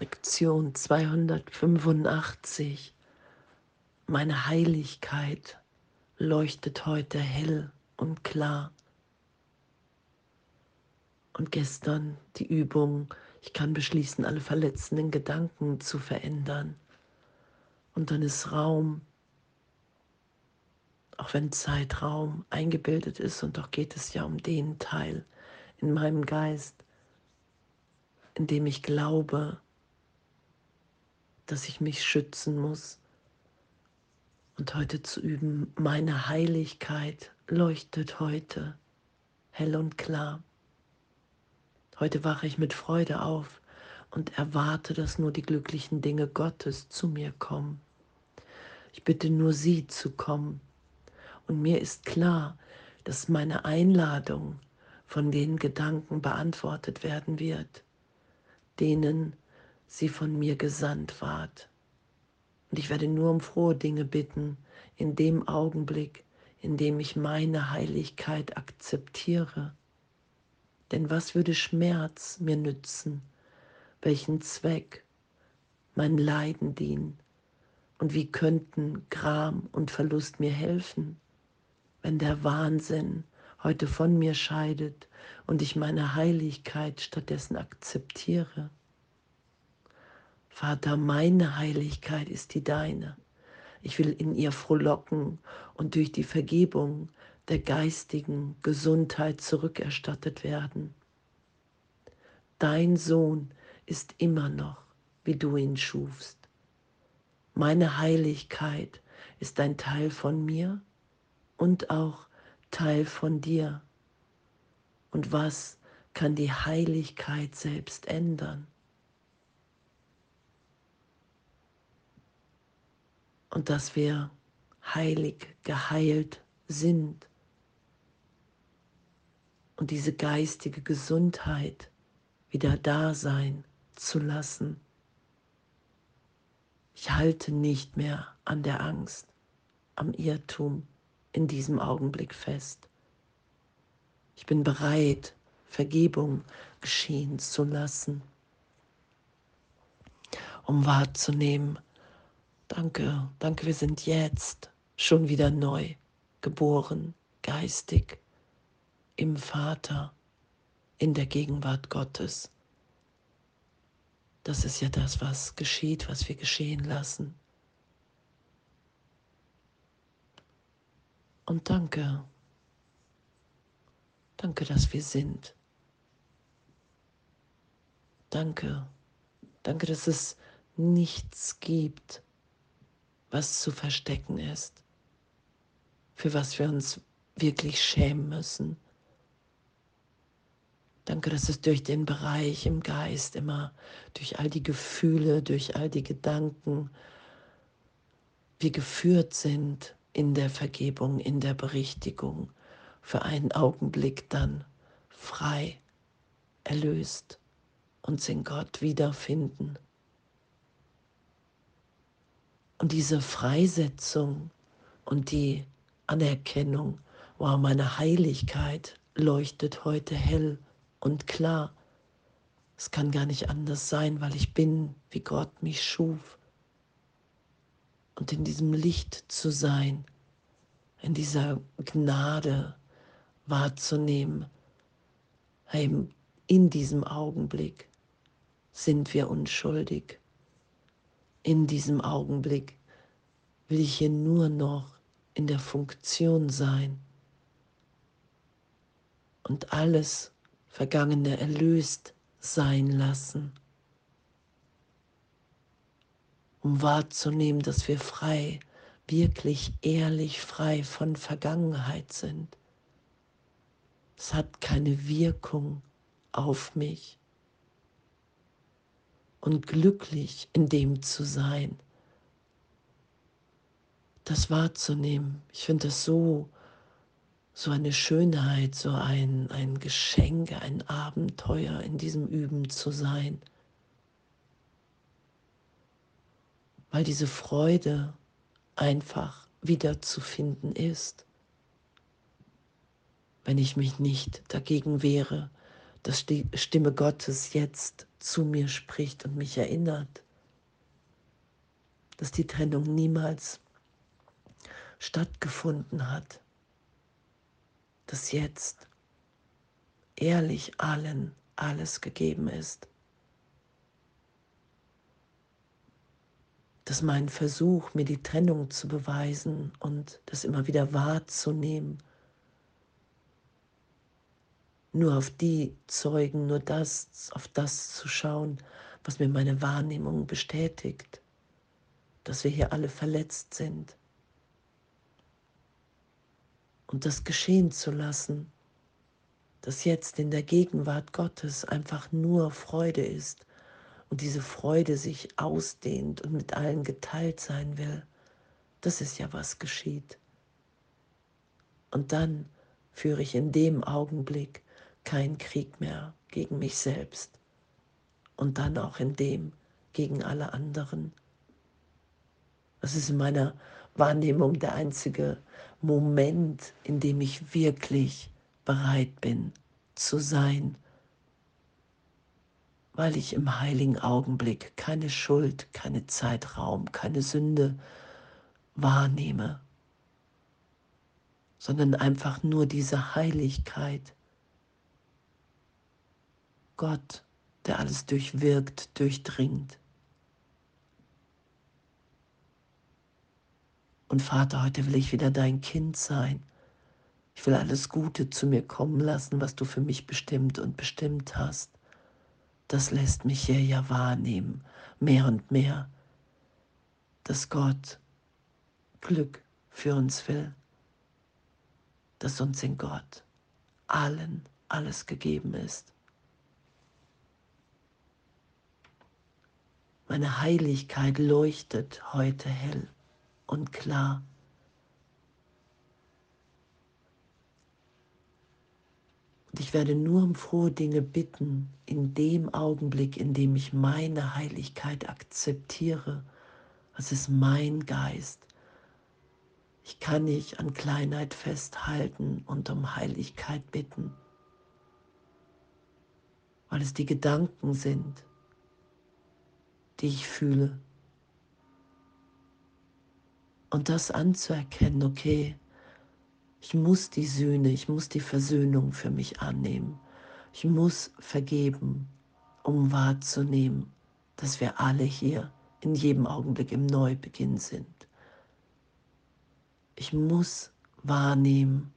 Lektion 285. Meine Heiligkeit leuchtet heute hell und klar. Und gestern die Übung, ich kann beschließen, alle verletzenden Gedanken zu verändern. Und dann ist Raum, auch wenn Zeitraum eingebildet ist, und doch geht es ja um den Teil in meinem Geist, in dem ich glaube, dass ich mich schützen muss. Und heute zu üben, meine Heiligkeit leuchtet heute hell und klar. Heute wache ich mit Freude auf und erwarte, dass nur die glücklichen Dinge Gottes zu mir kommen. Ich bitte nur sie zu kommen. Und mir ist klar, dass meine Einladung von den Gedanken beantwortet werden wird, denen sie von mir gesandt ward. Und ich werde nur um frohe Dinge bitten, in dem Augenblick, in dem ich meine Heiligkeit akzeptiere. Denn was würde Schmerz mir nützen? Welchen Zweck mein Leiden dienen? Und wie könnten Gram und Verlust mir helfen, wenn der Wahnsinn heute von mir scheidet und ich meine Heiligkeit stattdessen akzeptiere? Vater, meine Heiligkeit ist die deine. Ich will in ihr frohlocken und durch die Vergebung der geistigen Gesundheit zurückerstattet werden. Dein Sohn ist immer noch, wie du ihn schufst. Meine Heiligkeit ist ein Teil von mir und auch Teil von dir. Und was kann die Heiligkeit selbst ändern? Und dass wir heilig geheilt sind und diese geistige Gesundheit wieder da sein zu lassen. Ich halte nicht mehr an der Angst, am Irrtum in diesem Augenblick fest. Ich bin bereit, Vergebung geschehen zu lassen, um wahrzunehmen, Danke, danke, wir sind jetzt schon wieder neu geboren, geistig, im Vater, in der Gegenwart Gottes. Das ist ja das, was geschieht, was wir geschehen lassen. Und danke, danke, dass wir sind. Danke, danke, dass es nichts gibt, was zu verstecken ist, für was wir uns wirklich schämen müssen. Danke, dass es durch den Bereich im Geist immer, durch all die Gefühle, durch all die Gedanken, wir geführt sind in der Vergebung, in der Berichtigung, für einen Augenblick dann frei, erlöst, uns in Gott wiederfinden. Und diese Freisetzung und die Anerkennung, wow, meine Heiligkeit leuchtet heute hell und klar. Es kann gar nicht anders sein, weil ich bin, wie Gott mich schuf. Und in diesem Licht zu sein, in dieser Gnade wahrzunehmen, in diesem Augenblick sind wir unschuldig in diesem Augenblick will ich hier nur noch in der Funktion sein und alles Vergangene erlöst sein lassen, um wahrzunehmen, dass wir frei, wirklich ehrlich frei von Vergangenheit sind. Es hat keine Wirkung auf mich und glücklich in dem zu sein. Das wahrzunehmen. Ich finde das so, so eine Schönheit, so ein, ein Geschenk, ein Abenteuer in diesem Üben zu sein. Weil diese Freude einfach wiederzufinden ist, wenn ich mich nicht dagegen wehre, dass die Stimme Gottes jetzt zu mir spricht und mich erinnert, dass die Trennung niemals stattgefunden hat, dass jetzt ehrlich allen alles gegeben ist, dass mein Versuch, mir die Trennung zu beweisen und das immer wieder wahrzunehmen, nur auf die Zeugen, nur das, auf das zu schauen, was mir meine Wahrnehmung bestätigt, dass wir hier alle verletzt sind. Und das geschehen zu lassen, dass jetzt in der Gegenwart Gottes einfach nur Freude ist und diese Freude sich ausdehnt und mit allen geteilt sein will, das ist ja was geschieht. Und dann führe ich in dem Augenblick kein Krieg mehr gegen mich selbst und dann auch in dem gegen alle anderen. Das ist in meiner Wahrnehmung der einzige Moment, in dem ich wirklich bereit bin zu sein, weil ich im heiligen Augenblick keine Schuld, keine Zeitraum, keine Sünde wahrnehme, sondern einfach nur diese Heiligkeit, Gott, der alles durchwirkt, durchdringt. Und Vater, heute will ich wieder dein Kind sein. Ich will alles Gute zu mir kommen lassen, was du für mich bestimmt und bestimmt hast. Das lässt mich hier ja wahrnehmen, mehr und mehr, dass Gott Glück für uns will, dass uns in Gott allen alles gegeben ist. Meine Heiligkeit leuchtet heute hell und klar. Und ich werde nur um frohe Dinge bitten, in dem Augenblick, in dem ich meine Heiligkeit akzeptiere. Das ist mein Geist. Ich kann nicht an Kleinheit festhalten und um Heiligkeit bitten, weil es die Gedanken sind, die ich fühle. Und das anzuerkennen, okay, ich muss die Sühne, ich muss die Versöhnung für mich annehmen. Ich muss vergeben, um wahrzunehmen, dass wir alle hier in jedem Augenblick im Neubeginn sind. Ich muss wahrnehmen,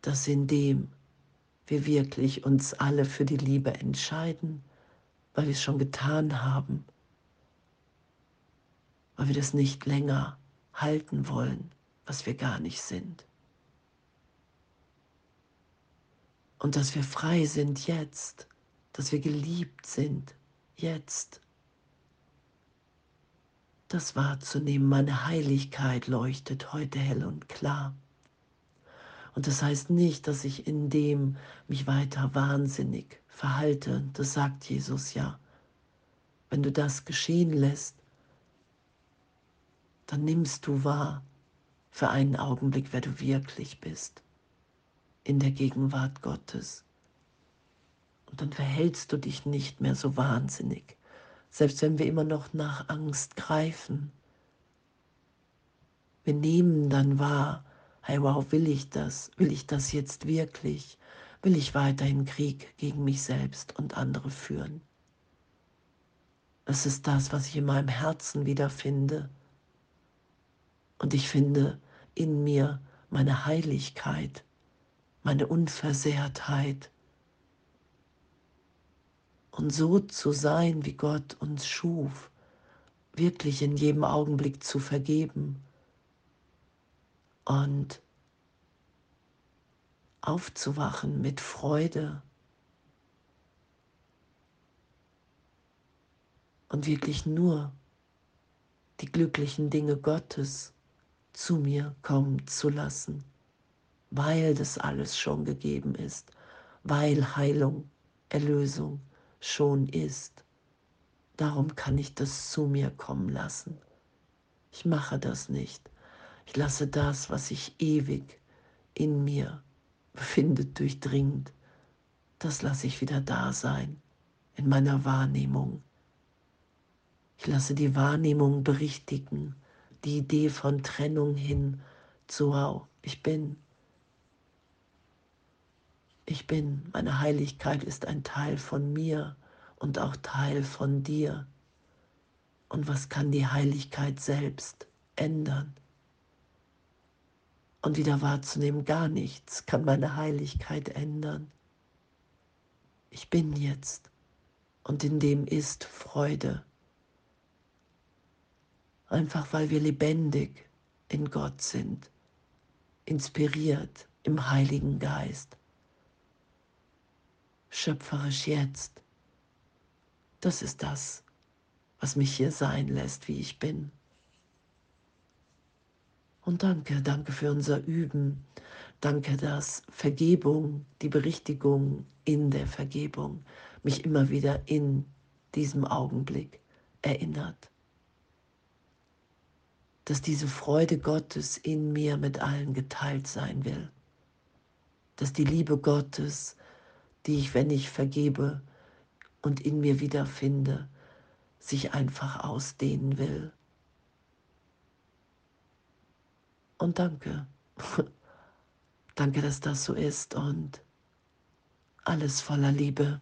dass in dem wir wirklich uns alle für die Liebe entscheiden, weil wir es schon getan haben, weil wir das nicht länger halten wollen, was wir gar nicht sind. Und dass wir frei sind jetzt, dass wir geliebt sind jetzt. Das wahrzunehmen, meine Heiligkeit leuchtet heute hell und klar. Und das heißt nicht, dass ich in dem mich weiter wahnsinnig verhalte. Das sagt Jesus ja. Wenn du das geschehen lässt, dann nimmst du wahr für einen Augenblick, wer du wirklich bist in der Gegenwart Gottes. Und dann verhältst du dich nicht mehr so wahnsinnig, selbst wenn wir immer noch nach Angst greifen. Wir nehmen dann wahr, hey wow, will ich das? Will ich das jetzt wirklich? Will ich weiterhin Krieg gegen mich selbst und andere führen? Es ist das, was ich in meinem Herzen wiederfinde. Und ich finde in mir meine Heiligkeit, meine Unversehrtheit. Und so zu sein, wie Gott uns schuf, wirklich in jedem Augenblick zu vergeben und aufzuwachen mit Freude und wirklich nur die glücklichen Dinge Gottes zu mir kommen zu lassen, weil das alles schon gegeben ist, weil Heilung, Erlösung schon ist. Darum kann ich das zu mir kommen lassen. Ich mache das nicht. Ich lasse das, was sich ewig in mir befindet, durchdringt das lasse ich wieder da sein in meiner Wahrnehmung. Ich lasse die Wahrnehmung berichtigen, die Idee von Trennung hin zu Wow, ich bin. Ich bin, meine Heiligkeit ist ein Teil von mir und auch Teil von dir. Und was kann die Heiligkeit selbst ändern? Und wieder wahrzunehmen, gar nichts kann meine Heiligkeit ändern. Ich bin jetzt und in dem ist Freude. Einfach weil wir lebendig in Gott sind, inspiriert im Heiligen Geist, schöpferisch jetzt. Das ist das, was mich hier sein lässt, wie ich bin. Und danke, danke für unser Üben. Danke, dass Vergebung, die Berichtigung in der Vergebung mich immer wieder in diesem Augenblick erinnert. Dass diese Freude Gottes in mir mit allen geteilt sein will. Dass die Liebe Gottes, die ich, wenn ich vergebe und in mir wiederfinde, sich einfach ausdehnen will. Und danke. danke, dass das so ist und alles voller Liebe.